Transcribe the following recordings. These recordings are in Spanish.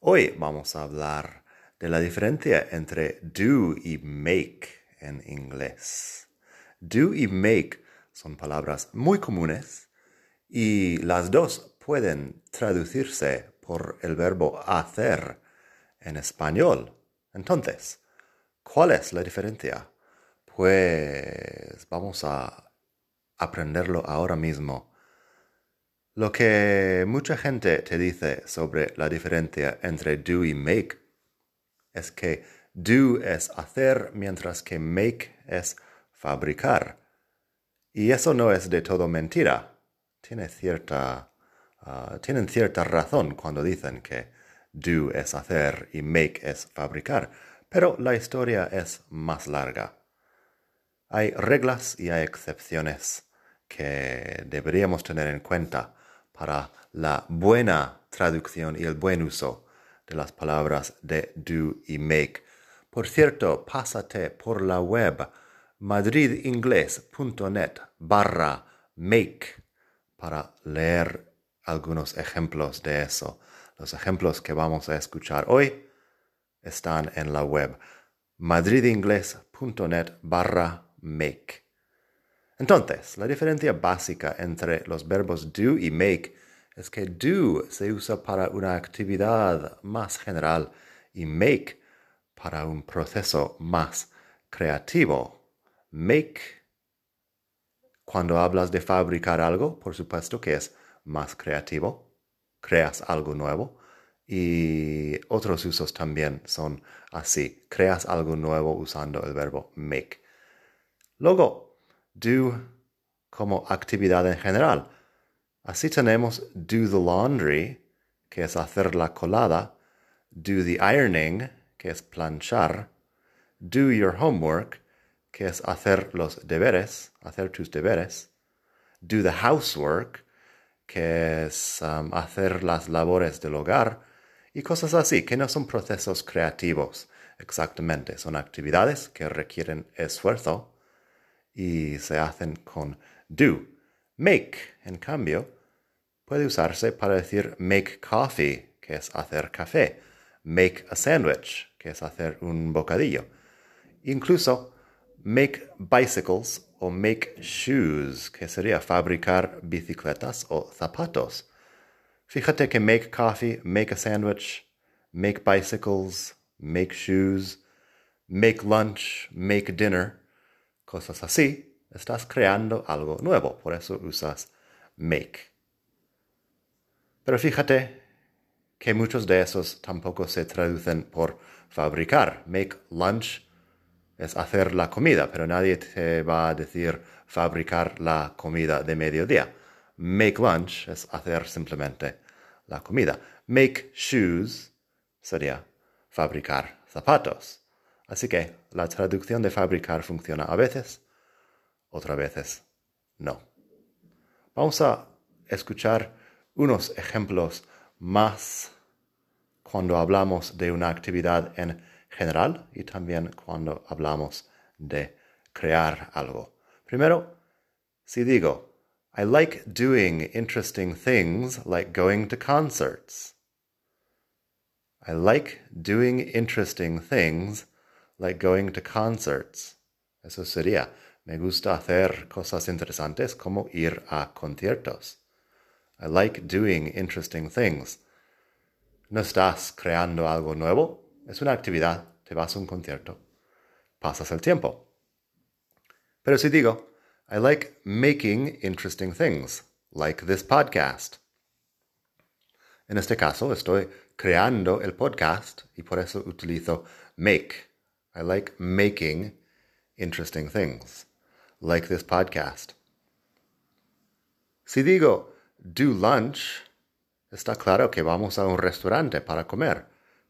Hoy vamos a hablar de la diferencia entre do y make en inglés. Do y make son palabras muy comunes y las dos pueden traducirse por el verbo hacer en español. Entonces, ¿cuál es la diferencia? Pues vamos a aprenderlo ahora mismo lo que mucha gente te dice sobre la diferencia entre do y make es que do es hacer mientras que make es fabricar. Y eso no es de todo mentira. Tiene cierta, ah, tienen cierta razón cuando dicen que do es hacer y make es fabricar. Pero la historia es más larga. Hay reglas y hay excepciones que deberíamos tener en cuenta para la buena traducción y el buen uso de las palabras de do y make. Por cierto, pásate por la web madridingles.net barra make para leer algunos ejemplos de eso. Los ejemplos que vamos a escuchar hoy están en la web madridingles.net barra make. Entonces, la diferencia básica entre los verbos do y make es que do se usa para una actividad más general y make para un proceso más creativo. Make, cuando hablas de fabricar algo, por supuesto que es más creativo, creas algo nuevo. Y otros usos también son así, creas algo nuevo usando el verbo make. Luego, do como actividad en general. Así tenemos do the laundry, que es hacer la colada, do the ironing, que es planchar, do your homework, que es hacer los deberes, hacer tus deberes, do the housework, que es um, hacer las labores del hogar, y cosas así, que no son procesos creativos exactamente, son actividades que requieren esfuerzo y se hacen con do. Make, en cambio, puede usarse para decir make coffee, que es hacer café, make a sandwich, que es hacer un bocadillo. Incluso make bicycles o make shoes, que sería fabricar bicicletas o zapatos. Fíjate que make coffee, make a sandwich, make bicycles, make shoes, make lunch, make dinner cosas así, estás creando algo nuevo, por eso usas make. Pero fíjate que muchos de esos tampoco se traducen por fabricar. Make lunch es hacer la comida, pero nadie te va a decir fabricar la comida de mediodía. Make lunch es hacer simplemente la comida. Make shoes sería fabricar zapatos. Así que la traducción de fabricar funciona a veces, otras veces no. Vamos a escuchar unos ejemplos más cuando hablamos de una actividad en general y también cuando hablamos de crear algo. Primero, si digo, I like doing interesting things like going to concerts. I like doing interesting things like going to concerts. Eso sería, me gusta hacer cosas interesantes como ir a conciertos. I like doing interesting things. No estás creando algo nuevo, es una actividad, te vas a un concierto, pasas el tiempo. Pero si digo, I like making interesting things, like this podcast. En este caso estoy creando el podcast y por eso utilizo make I like making interesting things, like this podcast. Si digo do lunch, está claro que vamos a un restaurante para comer,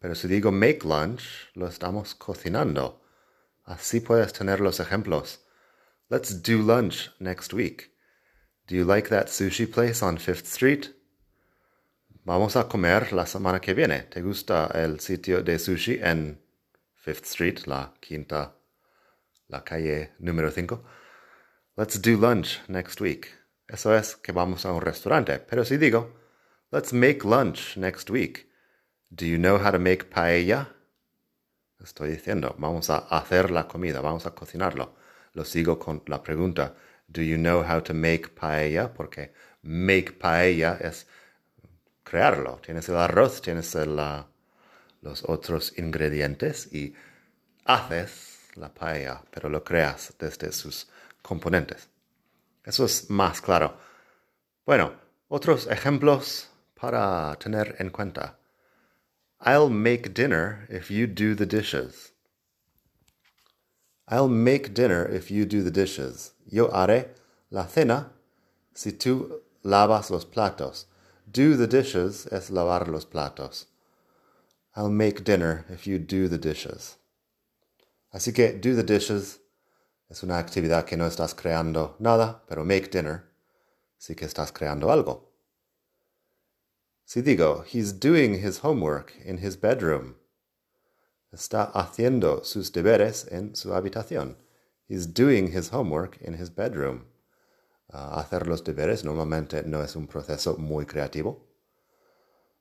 Pero si digo make lunch, lo estamos cocinando. Así puedes tener los ejemplos. Let's do lunch next week. Do you like that sushi place on Fifth Street? Vamos a comer la semana que viene. ¿Te gusta el sitio de sushi en Fifth Street, la quinta, la calle número 5? Let's do lunch next week. Eso es que vamos a un restaurante. Pero si digo, let's make lunch next week. Do you know how to make paella? Estoy diciendo, vamos a hacer la comida, vamos a cocinarlo. Lo sigo con la pregunta, do you know how to make paella? Porque make paella es crearlo. Tienes el arroz, tienes los otros ingredientes y haces la paella, pero lo creas desde sus componentes. Eso es más claro. Bueno, otros ejemplos para tener en cuenta. I'll make dinner if you do the dishes. I'll make dinner if you do the dishes. Yo haré la cena si tú lavas los platos. Do the dishes es lavar los platos. I'll make dinner if you do the dishes. Así que do the dishes Es una actividad que no estás creando nada, pero make dinner sí que estás creando algo. Si digo, he's doing his homework in his bedroom. Está haciendo sus deberes en su habitación. He's doing his homework in his bedroom. Uh, hacer los deberes normalmente no es un proceso muy creativo.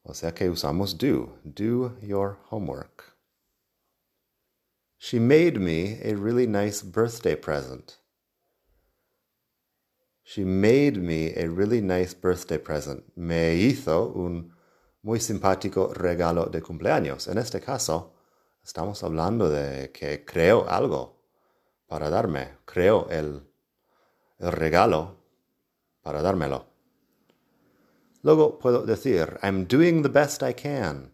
O sea que usamos do. Do your homework. She made me a really nice birthday present. She made me a really nice birthday present. Me hizo un muy simpático regalo de cumpleaños. En este caso, estamos hablando de que creo algo para darme. Creo el, el regalo para dármelo. Luego puedo decir, I'm doing the best I can.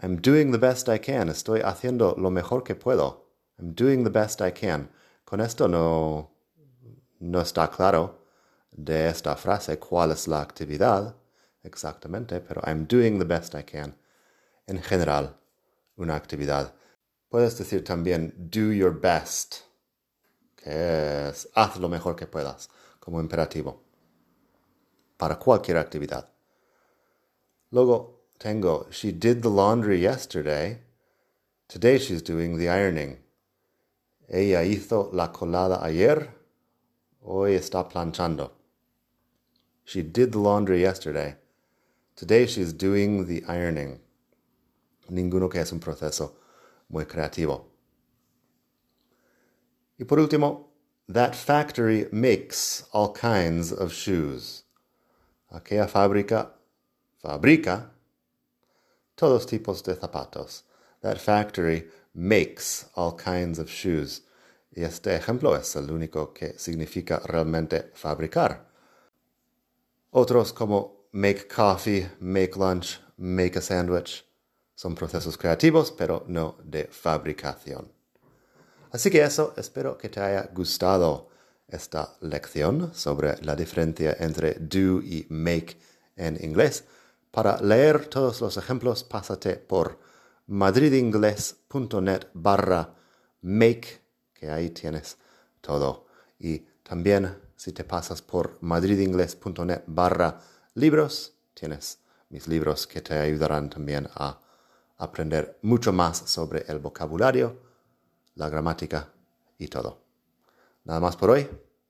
I'm doing the best I can. Estoy haciendo lo mejor que puedo. I'm doing the best I can. Con esto no, no está claro de esta frase cuál es la actividad exactamente, pero I'm doing the best I can. En general, una actividad. Puedes decir también do your best, que es haz lo mejor que puedas, como imperativo, para cualquier actividad. Luego, Tengo, she did the laundry yesterday. Today she's doing the ironing. Ella hizo la colada ayer. Hoy está planchando. She did the laundry yesterday. Today she's doing the ironing. Ninguno que es un proceso muy creativo. Y por último, that factory makes all kinds of shoes. Aquella fábrica fabrica todos tipos de zapatos. That factory makes all kinds of shoes. Y este ejemplo es el único que significa realmente fabricar. Otros como make coffee, make lunch, make a sandwich son procesos creativos, pero no de fabricación. Así que eso, espero que te haya gustado esta lección sobre la diferencia entre do y make en inglés. Para leer todos los ejemplos, pásate por madridingles.net barra make, que ahí tienes todo. Y también si te pasas por madridingles.net barra libros, tienes mis libros que te ayudarán también a aprender mucho más sobre el vocabulario, la gramática y todo. Nada más por hoy.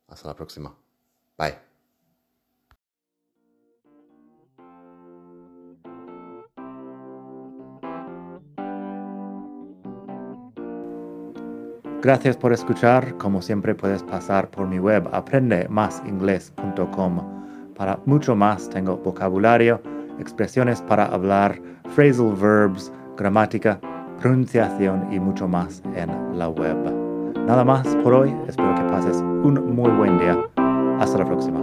Hasta la próxima. Bye. Gracias por escuchar. Como siempre puedes pasar por mi web aprendemasingles.com. Para mucho más tengo vocabulario, expresiones para hablar, phrasal verbs, gramática, pronunciación y mucho más en la web. Nada más por hoy. Espero que pases un muy buen día. Hasta la próxima.